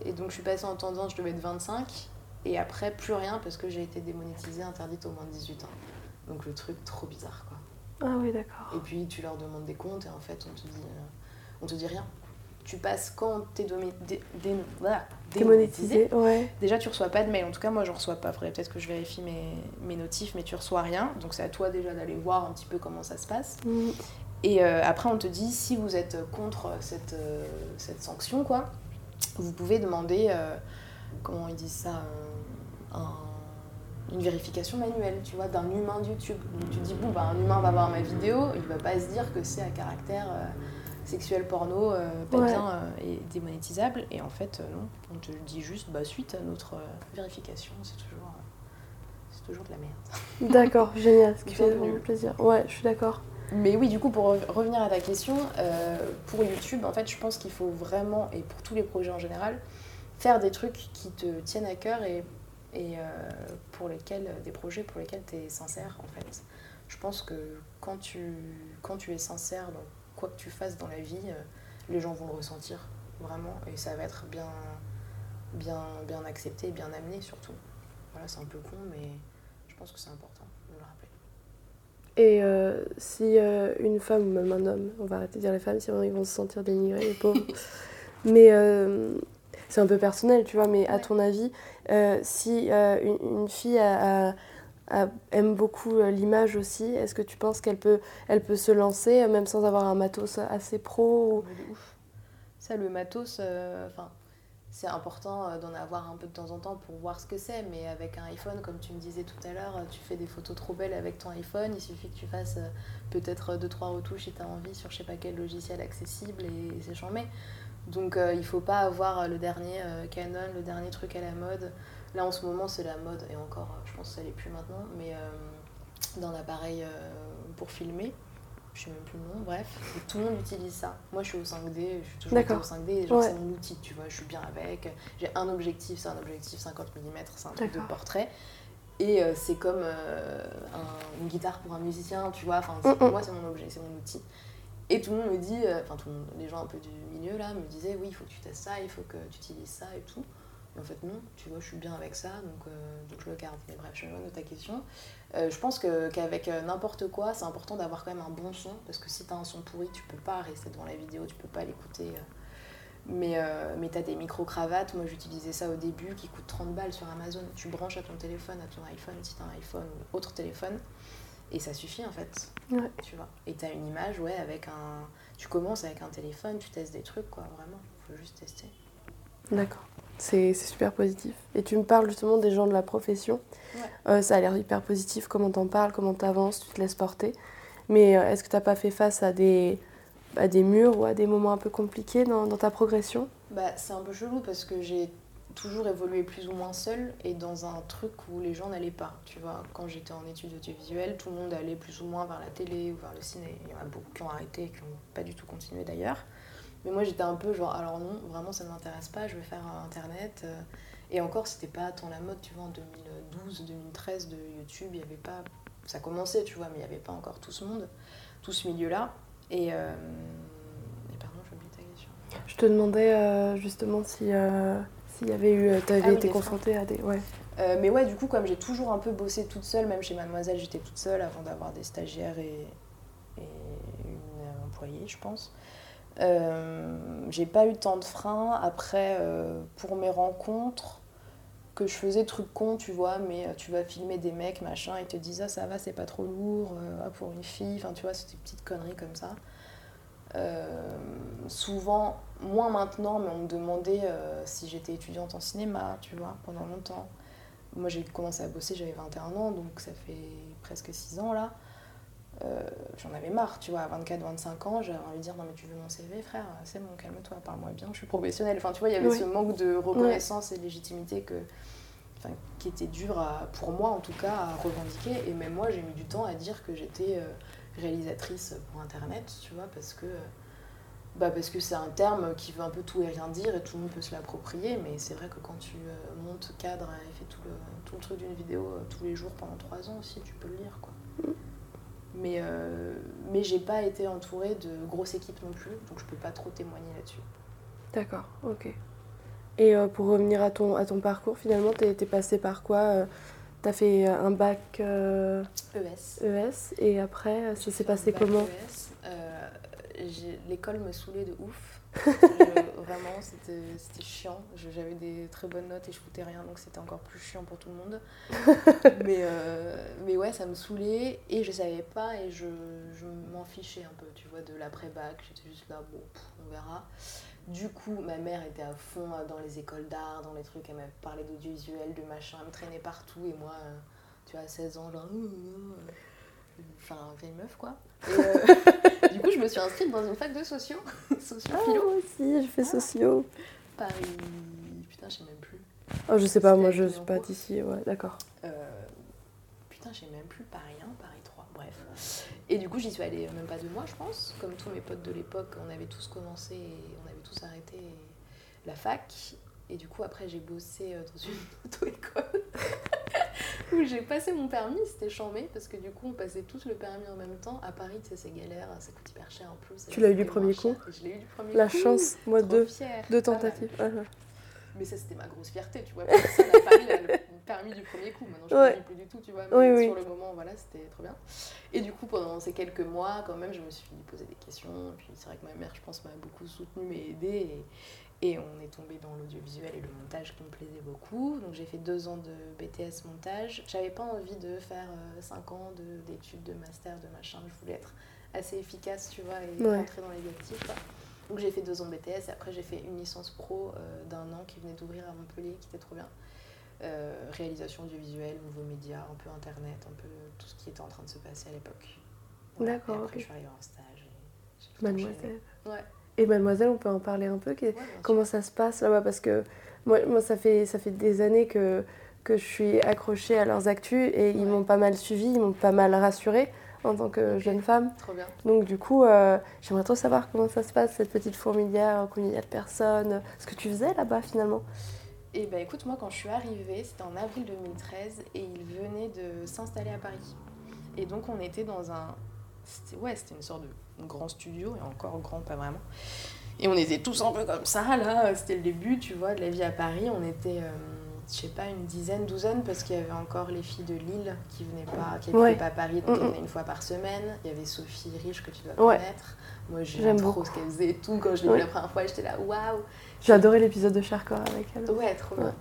et donc je suis passée en tendance, je devais être 25, et après plus rien parce que j'ai été démonétisée, interdite au moins de 18 ans. Donc le truc trop bizarre quoi. Ah oui, d'accord. Et puis tu leur demandes des comptes et en fait on te dit, euh, on te dit rien. Tu passes quand t'es domi- dé- dé- voilà, démonétisé. Ouais. Déjà, tu reçois pas de mail. En tout cas, moi, je reçois pas. Faudrait peut-être que je vérifie mes, mes notifs, mais tu reçois rien. Donc, c'est à toi déjà d'aller voir un petit peu comment ça se passe. Mm. Et euh, après, on te dit si vous êtes contre cette, euh, cette sanction, quoi, vous pouvez demander, comment ils disent ça, euh, un- une vérification manuelle, tu vois, d'un humain de YouTube. Donc, tu dis bon, bah, un humain va voir ma vidéo, il va pas se dire que c'est à caractère. euh, sexuel porno euh, pas Ouais. bien euh, et démonétisable et en fait non on te dit juste bah suite à notre vérification c'est toujours c'est toujours de la merde *laughs* D'accord, génial. Ce qui fait vraiment plaisir. Ouais, je suis d'accord. mais oui du coup pour re- revenir à ta question pour YouTube en fait je pense qu'il faut vraiment et pour tous les projets en général faire des trucs qui te tiennent à cœur et, et euh, pour lesquels des projets pour lesquels tu es sincère en fait. Je pense que quand tu quand tu es sincère dans quoi que tu fasses dans la vie euh, les gens vont le ressentir vraiment. Et ça va être bien bien bien accepté bien amené surtout. Voilà c'est un peu con mais je pense que c'est important de le rappeler. Et euh, si euh, une femme ou même un homme, on va arrêter de dire les femmes, sinon ils vont se sentir dénigrés, les pauvres. *laughs* mais euh, c'est un peu personnel, tu vois, mais à ton avis, euh, si euh, une, une fille a- a- a- aime beaucoup euh, l'image aussi, est-ce que tu penses qu'elle peut, elle peut se lancer, même sans avoir un matos assez pro ou... Ouf. Ça, le matos, enfin, c'est important d'en avoir un peu de temps en temps pour voir ce que c'est, mais avec un iPhone, comme tu me disais tout à l'heure, tu fais des photos trop belles avec ton iPhone, il suffit que tu fasses peut-être 2-3 retouches si tu as envie sur je sais pas quel logiciel accessible et c'est chambé. Donc euh, il faut pas avoir euh, le dernier euh, Canon, le dernier truc à la mode. Là en ce moment c'est la mode, et encore je pense que ça l'est plus maintenant, mais euh, d'un appareil pour filmer, je sais même plus le nom, bref, et tout le monde utilise ça. Moi je suis au 5D, je suis toujours été au D'accord. 5D, genre Ouais. c'est mon outil, tu vois, je suis bien avec. J'ai un objectif, c'est un objectif 50 mm, c'est un truc de portrait. Et c'est comme un- une guitare pour un musicien, tu vois, enfin, c'est- Mm, pour mm. moi c'est mon objet, c'est mon outil. Et tout le monde me dit, euh, enfin tout le monde, les gens un peu du milieu là me disaient oui il faut que tu testes ça, il faut que tu utilises ça et tout. Mais en fait non, tu vois je suis bien avec ça donc, euh, donc je le garde. Mais bref, je me de ta question. Euh, je pense qu'avec n'importe quoi c'est important d'avoir quand même un bon son parce que si t'as un son pourri tu peux pas rester devant la vidéo, tu peux pas l'écouter. Mais, euh, mais t'as des micro-cravates, moi j'utilisais ça au début qui coûtent 30 balles sur Amazon. Tu branches à ton téléphone, à ton iPhone si t'as un iPhone ou autre téléphone. Et ça suffit en fait. Ouais. Tu vois. Et t'as une image, ouais, avec un. Tu commences avec un téléphone, tu testes des trucs, quoi, vraiment. Faut juste tester. D'accord. C'est c'est super positif. Et tu me parles justement des gens de la profession. Ouais. Euh, ça a l'air hyper positif, comment t'en parles, comment t'avances, tu te laisses porter. Mais euh, est-ce que t'as pas fait face à des, à des murs ou à des moments un peu compliqués dans, dans ta progression? Bah, c'est un peu chelou parce que j'ai toujours évolué plus ou moins seule et dans un truc où les gens n'allaient pas. Tu vois, quand j'étais en études audiovisuelles, tout le monde allait plus ou moins vers la télé ou vers le ciné. Il y en a beaucoup qui ont arrêté et qui n'ont pas du tout continué d'ailleurs. Mais moi j'étais un peu genre, alors non, vraiment ça ne m'intéresse pas, je vais faire internet. euh. Et encore, c'était pas tant la mode, tu vois, en 2012, 2013 de YouTube, il n'y avait pas ça commençait, tu vois, mais il n'y avait pas encore tout ce monde, tout ce milieu-là. Et, euh, et pardon, j'ai oublié ta question. Je te demandais euh, justement si euh, s'il y avait eu, tu avais Ah oui, été confrontée à des, ouais. Euh, mais ouais, du coup, comme j'ai toujours un peu bossé toute seule, même chez Mademoiselle, j'étais toute seule avant d'avoir des stagiaires et, et une euh, employée, je pense. Euh, j'ai pas eu tant de freins. Après, euh, pour mes rencontres, que je faisais trucs cons, tu vois, mais euh, tu vas filmer des mecs, machin, ils te disent ah ça va, c'est pas trop lourd, euh, ah, pour une fille, enfin tu vois, c'est des petites conneries comme ça. Euh, souvent, moins maintenant, mais on me demandait euh, si j'étais étudiante en cinéma, tu vois, pendant longtemps. Moi j'ai commencé à bosser, j'avais 21 ans, donc ça fait presque 6 ans là. Euh, J'en avais marre, tu vois, à 24-25 ans, j'avais envie de dire non mais tu veux mon CV frère, c'est bon, calme-toi, parle-moi bien, je suis professionnelle. Enfin tu vois, il y avait Oui. ce manque de reconnaissance et de légitimité que, enfin, qui était dur à, pour moi en tout cas à revendiquer. Et même moi j'ai mis du temps à dire que j'étais euh, réalisatrice pour internet, tu vois, parce que bah parce que c'est un terme qui veut un peu tout et rien dire et tout le monde peut se l'approprier, mais c'est vrai que quand tu euh, montes cadre et fais tout le, tout le truc d'une vidéo euh, tous les jours pendant trois ans aussi, tu peux le lire quoi. Mais, euh, mais j'ai pas été entourée de grosses équipes non plus, donc je peux pas trop témoigner là-dessus. D'accord, ok. Et euh, pour revenir à ton, à ton parcours, finalement, t'es es passé par quoi T'as fait un bac euh, ES. ES et après, ça s'est passé comment? ES. L'école me saoulait de ouf. *laughs* Je- vraiment, c'était chiant. J'avais des très bonnes notes et je foutais rien, donc c'était encore plus chiant pour tout le monde. *laughs* mais, euh, mais ouais, ça me saoulait et je savais pas et je, je m'en fichais un peu, tu vois, de l'après-bac. J'étais juste là, bon, pff, on verra. Du coup, ma mère était à fond euh, dans les écoles d'art, dans les trucs, elle m'avait parlé d'audiovisuel, de machin, elle me traînait partout et moi, euh, tu vois, à 16 ans, genre, enfin, vieille meuf quoi. *laughs* Et, euh, du coup, je me suis inscrite dans une fac de sociaux, socio *laughs* Ah, moi aussi, je fais Ah. sociaux. Paris. Putain, je sais même plus. Oh, je sais pas, moi je suis pas d'ici, ouais, d'accord. Euh, putain, je sais même plus Paris 1, Paris 3, bref. Et du coup, j'y suis allée même pas deux mois, je pense. Comme tous mes potes de l'époque, on avait tous commencé et on avait tous arrêté la fac. Et du coup, après, j'ai bossé euh, dans une *laughs* auto-école *laughs* où j'ai passé mon permis. C'était chambé parce que du coup, on passait tous le permis en même temps. À Paris, tu sais, c'est galère, ça coûte hyper cher en plus. Tu l'as eu du premier coup Je l'ai eu du premier La coup. chance, moi deux, deux mal. tentatives. Ah, ah. Mais ça, c'était ma grosse fierté, tu vois. Personne n'a Paris là, le permis du premier coup. Maintenant, je ne Ouais. plus du tout, tu vois. Mais Oui, oui. sur le moment, voilà, c'était trop bien. Et du coup, pendant ces quelques mois, quand même, je me suis posé des questions. Et puis, c'est vrai que ma mère, je pense, m'a beaucoup soutenue, m'a aidée. Et, et on est tombé dans l'audiovisuel et le montage qui me plaisait beaucoup. Donc, j'ai fait deux ans de BTS montage. J'avais pas envie de faire euh, cinq ans de- d'études, de, master, de machin. Je voulais être assez efficace, tu vois, et Ouais. rentrer dans les actifs. Donc j'ai fait deux ans de BTS et après j'ai fait une licence pro euh, d'un an qui venait d'ouvrir à Montpellier, qui était trop bien. Euh, réalisation audiovisuelle, nouveaux médias, un peu internet, un peu tout ce qui était en train de se passer à l'époque. D'accord, Et après je suis arrivée en stage. et Mademoiselle. Ouais. Et mademoiselle, on peut en parler un peu Ouais. Comment ça se passe là-bas? Parce que moi, moi ça, fait, ça fait des années que, que je suis accrochée à leurs actus et ils Ouais. m'ont pas mal suivie, ils m'ont pas mal rassurée en tant que jeune femme. Trop bien. Donc du coup, euh, j'aimerais trop savoir comment ça se passe, cette petite fourmilière, combien il y a de personnes, ce que tu faisais là-bas finalement? Et bah écoute, moi quand je suis arrivée, c'était en avril 2013 et ils venaient de s'installer à Paris. Et donc on était dans un. C'était ouais, c'était une sorte de grand studio, et encore grand, pas vraiment. Et on était tous un peu comme ça, là, c'était le début, tu vois, de la vie à Paris. On était, euh, je sais pas, une dizaine, douzaine, parce qu'il y avait encore les filles de Lille qui venaient pas, qui Ouais. pas à Paris, donc elles venaient une fois par semaine. Il y avait Sophie Riche que tu dois Ouais. connaître. Moi J'aime trop beaucoup. ce qu'elle faisait et tout. Quand je l'ai Ouais. vue la première fois, j'étais là, waouh! J'ai adoré l'épisode de Charcor avec elle. Ouais, trop bien. Ouais.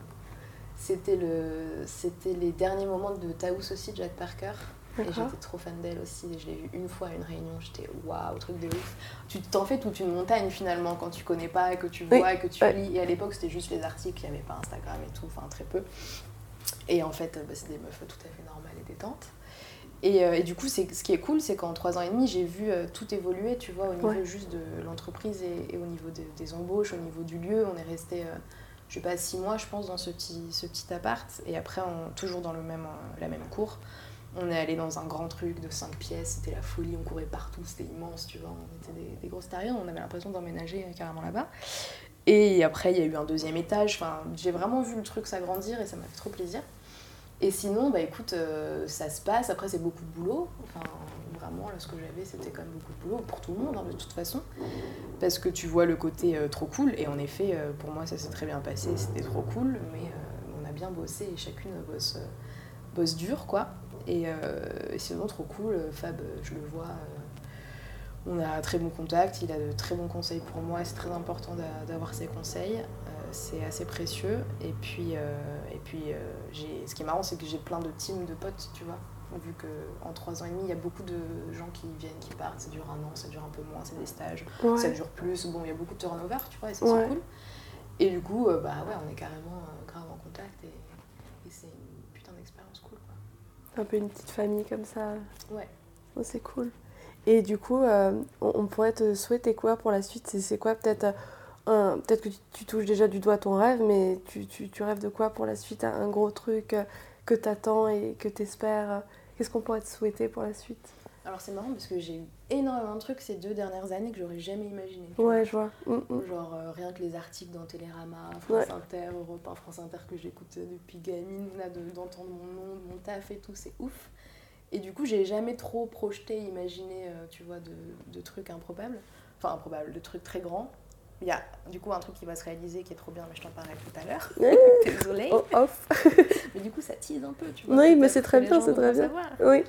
C'était le, c'était les derniers moments de Taous aussi, de Jack Parker. Et j'étais trop fan d'elle aussi. Je l'ai vue une fois à une réunion. J'étais waouh, truc de ouf. Tu t'en fais toute une montagne finalement quand tu connais pas et que tu Oui, vois et que tu lis. Et à l'époque, c'était juste les articles. Il n'y avait pas Instagram et tout, enfin très peu. Et en fait, bah, c'est des meufs tout à fait normales et détentes. Et, euh, et du coup, c'est, ce qui est cool, c'est qu'en trois ans et demi, j'ai vu euh, tout évoluer, tu vois, au niveau Ouais. juste de l'entreprise et, et au niveau de- des embauches, au niveau du lieu. On est resté, euh, je sais pas, six mois, je pense, dans ce petit, ce petit appart. Et après, on, toujours dans le même, euh, la même cour. On est allé dans un grand truc de cinq pièces, c'était la folie, on courait partout, c'était immense, tu vois, on était des, grosses terriens, on avait l'impression d'emménager euh, carrément là-bas. Et après, il y a eu un deuxième étage, j'ai vraiment vu le truc s'agrandir et ça m'a fait trop plaisir. Et sinon, bah écoute, euh, ça se passe. Après, c'est beaucoup de boulot. Enfin, vraiment, ce que j'avais, c'était quand même beaucoup de boulot pour tout le monde, hein, de toute façon. Parce que tu vois le côté euh, trop cool. Et en effet, pour moi, ça s'est très bien passé. C'était trop cool. Mais on a bien bossé et chacune bosse, bosse dur, quoi. Et, euh, et sinon, trop cool. Fab, euh, je le vois. euh, on a très bon contact. Il a de très bons conseils pour moi. C'est très important d'a- d'avoir ses conseils. Euh, c'est assez précieux. Et puis, euh, et puis euh, j'ai- ce qui est marrant, c'est que j'ai plein de teams de potes, tu vois. Vu qu'en trois ans et demi, il y a beaucoup de gens qui viennent, qui partent. Ça dure un an, ça dure un peu moins, c'est des stages. Ça dure plus. Bon, il y a beaucoup de turnover, tu vois, et ça, Ouais. c'est cool. Et du coup, euh, bah ouais, on est carrément euh, grave en contact. Et c'est une putain d'expérience cool, quoi. Un peu une petite famille comme ça. Ouais. Oh, c'est cool. Et du coup, euh, on, on pourrait te souhaiter quoi pour la suite? C'est- quoi peut-être euh, un- Peut-être que tu, tu touches déjà du doigt ton rêve, mais tu, tu, tu rêves de quoi pour la suite? Un, un gros truc euh, que tu attends et que tu espères Qu'est-ce qu'on pourrait te souhaiter pour la suite? Alors c'est marrant parce que j'ai eu énormément de trucs ces deux dernières années que j'aurais jamais imaginé. vois. Ouais, je vois. Mm, mm. Genre euh, rien que les articles dans Télérama, France Ouais. Inter, Europe 1, France Inter que j'écoute depuis gamine, là de- d'entendre mon nom, mon taf et tout, c'est ouf. Et du coup, j'ai jamais trop projeté, imaginé, euh, tu vois, de, de trucs improbables. Enfin, improbables, de trucs très grands. Il y a du coup un truc qui va se réaliser qui est trop bien, mais je t'en parlerai tout à l'heure. *laughs* Désolée. Oh, off. *laughs* Mais du coup, ça tease un peu, tu vois. Oui, mais c'est très bien, c'est très bien. savoir. Oui.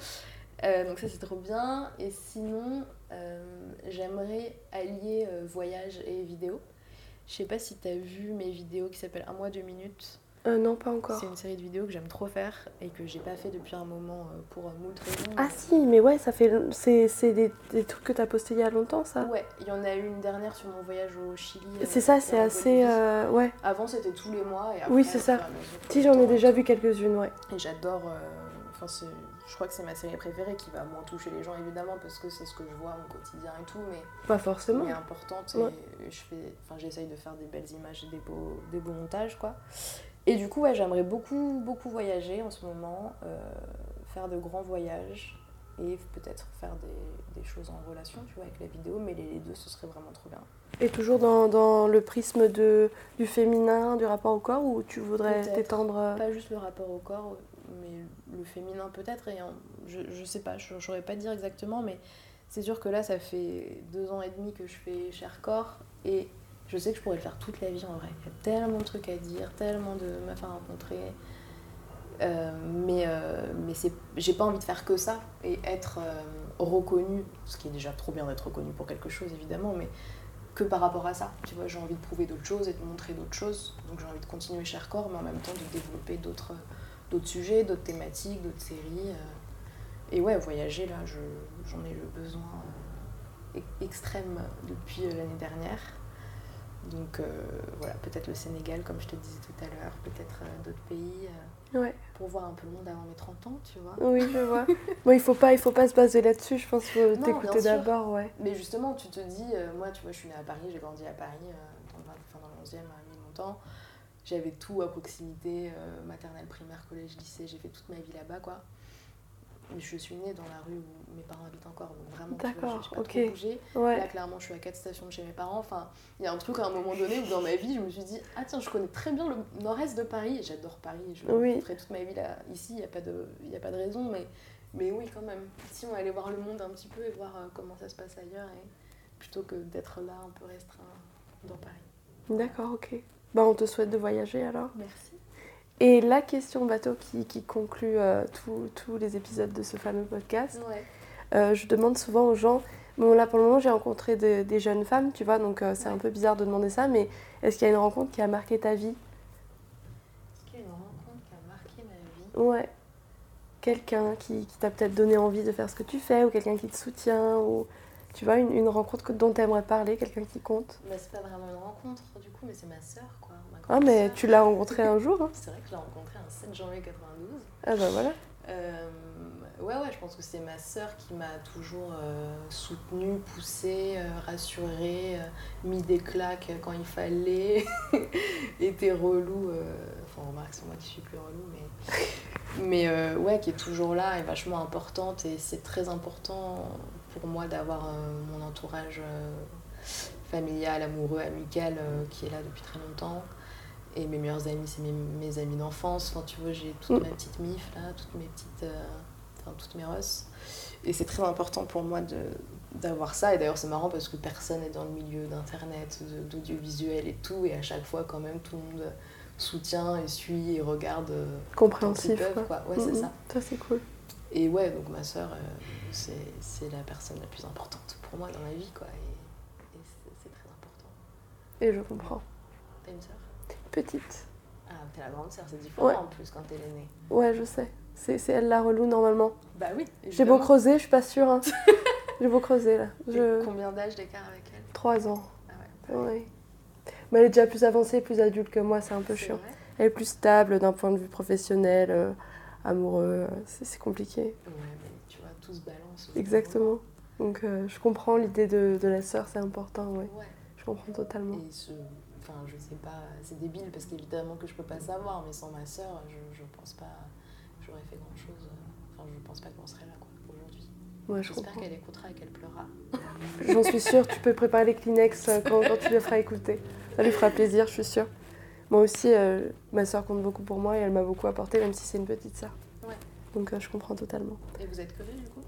Euh, donc ça c'est trop bien. Et sinon, euh, j'aimerais allier euh, voyage et vidéo. Je sais pas si tu as vu mes vidéos qui s'appellent Un mois, deux minutes. Non, pas encore. C'est une série de vidéos que j'aime trop faire et que j'ai pas fait depuis un moment pour moult raisons. Ah si, mais ouais, ça fait... C'est des, des trucs que tu as postés il y a longtemps, ça Ouais, il y en a eu une dernière sur mon voyage au Chili. C'est ça, c'est assez... Ouais. Avant c'était tous les mois et après, Oui, c'est ça. Si, j'en ai déjà vu quelques-unes, ouais. Et j'adore. Enfin, c'est- je crois que c'est ma série préférée qui va moins toucher les gens évidemment parce que c'est ce que je vois au quotidien et tout, mais Pas forcément. mais importante Ouais. et je fais enfin j'essaye de faire des belles images et des beaux des beaux montages quoi et du coup ouais, j'aimerais beaucoup beaucoup voyager en ce moment euh, faire de grands voyages et peut-être faire des, des choses en relation tu vois avec la vidéo mais les, les deux ce serait vraiment trop bien Et toujours dans, dans le prisme de, du féminin, du rapport au corps, ou tu voudrais t'étendre euh, pas juste le rapport au corps le féminin peut-être et je, sais pas je saurais pas dire exactement mais c'est sûr que là ça fait deux ans et demi que je fais Cher Corps et je sais que je pourrais le faire toute la vie en vrai. Il y a tellement de trucs à dire tellement de meufs à rencontrer Euh, mais euh, j'ai pas envie de faire que ça et être euh, reconnue ce qui est déjà trop bien d'être reconnue pour quelque chose évidemment mais que par rapport à ça. Tu vois j'ai envie de prouver d'autres choses et de montrer d'autres choses donc j'ai envie de continuer Cher Corps mais en même temps de développer d'autres d'autres sujets d'autres thématiques d'autres séries euh. et ouais voyager là je j'en ai le besoin euh, e- extrême depuis euh, l'année dernière donc euh, voilà peut-être le Sénégal comme je te disais tout à l'heure peut-être euh, d'autres pays euh, Ouais, pour voir un peu le monde avant mes 30 ans tu vois oui, je vois. *laughs* bon, il faut pas, il faut pas se baser là-dessus, je pense qu'il faut Non, t'écouter d'abord, ouais. Mais justement, tu te dis, moi, tu vois, je suis née à Paris, j'ai grandi à Paris, dans, le, enfin, dans le 11e à longtemps. J'avais tout à proximité, euh, maternelle, primaire, collège, lycée, j'ai fait toute ma vie là-bas, quoi. Mais je suis née dans la rue où mes parents habitent encore, donc vraiment, vois, D'accord, j'ai pas ok. trop bougé. Là, clairement, je suis à 4 stations de chez mes parents. Enfin, il y a un truc à un moment donné où dans ma vie, je me suis dit, ah tiens, je connais très bien le nord-est de Paris. J'adore Paris, je Oui. ferai toute ma vie là. Ici, il n'y a, pas de- y a pas de raison, mais, mais oui, quand même. Si on allait voir le monde un petit peu et voir euh, comment ça se passe ailleurs, et plutôt que d'être là un peu restreint dans Paris. d'accord, ok. Bah, on te souhaite de voyager alors. Merci. Et la question bateau qui, qui conclut euh, tous- les épisodes de ce fameux podcast, Ouais. euh, je demande souvent aux gens, bon là pour le moment j'ai rencontré de- des jeunes femmes, tu vois, donc euh, c'est un peu bizarre de demander ça, mais est-ce qu'il y a une rencontre qui a marqué ta vie? Est-ce qu'il y a une rencontre qui a marqué ma vie? Ouais. Quelqu'un qui, qui t'a peut-être donné envie de faire ce que tu fais, ou quelqu'un qui te soutient, ou tu vois, une, une rencontre dont tu aimerais parler, quelqu'un qui compte. bah, C'est pas vraiment une rencontre du coup, mais c'est ma sœur, quoi. ma Ah, mais tu l'as rencontré un jour, hein *laughs* C'est vrai que je l'ai rencontrée un 7 janvier 92. Ah bah voilà. Euh, ouais, ouais, je pense que c'est ma sœur qui m'a toujours euh, soutenue, poussée, euh, rassurée, mis des claques quand il fallait, *laughs* était relou. Enfin, remarque, c'est moi qui suis plus relou, mais, *laughs* mais ouais, qui est toujours là et vachement importante. Et c'est très important pour moi d'avoir euh, mon entourage euh, familial, amoureux, amical euh, qui est là depuis très longtemps. Et mes meilleurs amis, c'est mes, mes amis d'enfance. Enfin, tu vois, j'ai toute Mm. ma petite mif, là, toutes mes petites. Enfin, toutes mes rosses. Et c'est très important pour moi de d'avoir ça. Et d'ailleurs, c'est marrant parce que personne n'est dans le milieu d'Internet, d'audiovisuel et tout. Et à chaque fois, quand même, tout le monde soutient et suit et regarde Compréhensif. peuvent, quoi. quoi. Ouais, c'est Mhm. ça. Ça, c'est cool. Et ouais, donc ma sœur, euh, c'est la personne la plus importante pour moi dans ma vie, quoi. Et, et c'est- très important. Et je comprends. T'as une sœur? Petite. Ah, t'es la grande sœur, c'est différent Ouais. en plus quand t'es l'aînée. Ouais, je sais. C'est elle la relou normalement. Bah oui. J'ai beau creuser, je suis pas sûre. Hein. *laughs* J'ai beau creuser là. Je... Combien d'âge d'écart avec elle? 3 ans. Ah ouais. Ouais. Mais elle est déjà plus avancée, plus adulte que moi, c'est un peu chiant. Elle est plus stable d'un point de vue professionnel, euh, amoureux, euh, c'est compliqué. Ouais, mais tu vois, tout se balance. Exactement. Donc euh, je comprends l'idée de, de la sœur, c'est important, ouais. Ouais. Je comprends totalement. Et ce, enfin, je sais pas, c'est débile parce qu'évidemment que je peux pas savoir, mais sans ma sœur, je, je pense pas, j'aurais fait grand chose. Enfin, je pense pas qu'on serait là, quoi, aujourd'hui. Ouais, je J'espère qu'elle écoutera et qu'elle pleurera. J'en suis sûre, tu peux préparer les Kleenex euh, quand, quand tu le feras écouter. Ça lui fera plaisir, je suis sûre. Moi aussi, euh, ma sœur compte beaucoup pour moi et elle m'a beaucoup apporté, même si c'est une petite. Ouais. Donc euh, je comprends totalement. Et vous êtes que deux, du coup?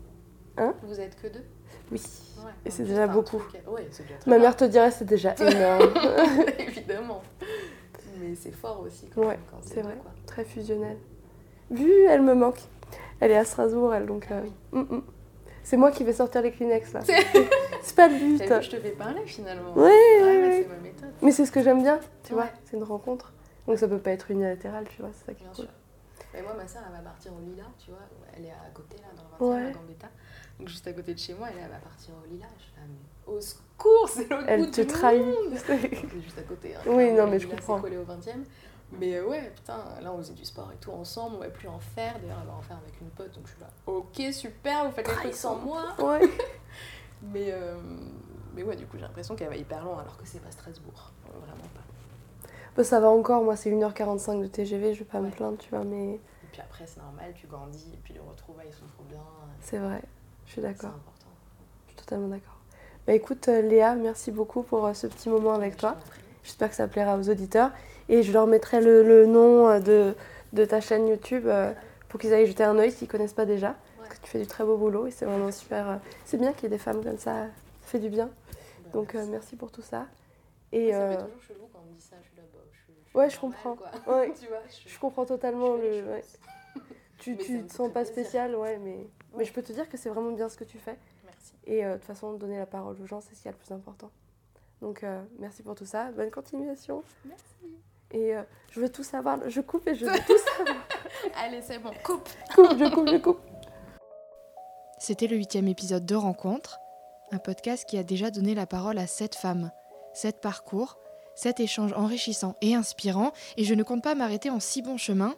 Hein? Vous êtes que deux? Oui. Ouais. Et c'est déjà un beaucoup. truc- Ouais, c'est déjà Ma mère te dirait c'est déjà *laughs* énorme. *laughs* Évidemment. Mais c'est fort aussi quand Ouais, c'est vrai. quoi. Très fusionnelle. Vu, elle me manque. Elle est à Strasbourg, elle, donc. euh, mm, mm. C'est moi qui vais sortir les Kleenex là. *laughs* C'est pas le but. Je te fais parler finalement. Ouais, Ouais, ouais, c'est ma méthode. Mais c'est ce que j'aime bien, tu vois. C'est une rencontre. Donc ça peut pas être unilatéral, tu vois. C'est ça qui Bien est cool. sûr. Et moi, ma soeur, elle va partir au Lila, tu vois. Elle est à côté, là, dans le 20 e Ouais. à Gambetta. Donc, juste à côté de chez moi, elle va partir au Lila. Je fais, ah, mais au secours, c'est l'autre bout Elle te du trahit. monde. *laughs* C'est juste à côté. hein, Oui, non, mais je Lila, comprends. Collé au 20 e Mais euh, ouais, putain, là, on faisait du sport et tout ensemble. On va plus en faire. D'ailleurs, elle va en faire avec une pote. Donc, je suis là, ok, super, vous faites les trucs sans moi. Ouais. *laughs* Mais, euh, mais ouais, du coup, j'ai l'impression qu'elle va hyper loin, alors que c'est pas Strasbourg. Euh, Vraiment pas. Bah, ça va encore, moi c'est 1h45 de TGV, je vais pas me plaindre, tu vois, mais Et puis après, c'est normal, tu grandis. Et puis, les retrouvailles sont trop bien. c'est vrai. Je suis C'est d'accord. important. Je suis totalement d'accord. Bah écoute, euh, Léa, merci beaucoup pour euh, ce petit moment avec Je toi. J'espère que ça plaira aux auditeurs. Et je leur mettrai le, le nom euh, de, de ta chaîne YouTube euh, pour qu'ils aillent jeter un œil s'ils connaissent pas déjà. Tu fais du très beau boulot et c'est vraiment super. euh, c'est bien qu'il y ait des femmes comme ça, ça fait du bien. Bah, Donc euh, merci. merci pour tout ça. Et Ça euh, fait toujours chelou quand on me dit ça, je suis là, bah, Ouais, je comprends. quoi. Ouais. *laughs* tu vois, je, je comprends totalement je le. ouais. *laughs* Tu, tu te fait sens pas spécial, ouais, mais, mais je peux te dire que c'est vraiment bien ce que tu fais. Merci. Et euh, de toute façon, donner la parole aux gens, c'est ce qui est le plus important. Donc euh, merci pour tout ça. Bonne continuation. Merci. Et euh, je veux tout savoir. Je coupe et je veux tout savoir. *laughs* Allez, c'est bon, coupe. coupe, je coupe, je coupe. C'était le huitième épisode de Rencontre, un podcast qui a déjà donné la parole à sept femmes, sept parcours, sept échanges enrichissants et inspirants, et je ne compte pas m'arrêter en si bon chemin.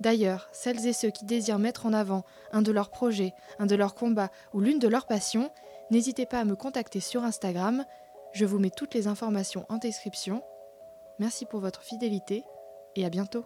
D'ailleurs, celles et ceux qui désirent mettre en avant un de leurs projets, un de leurs combats ou l'une de leurs passions, n'hésitez pas à me contacter sur Instagram. Je vous mets toutes les informations en description. Merci pour votre fidélité et à bientôt.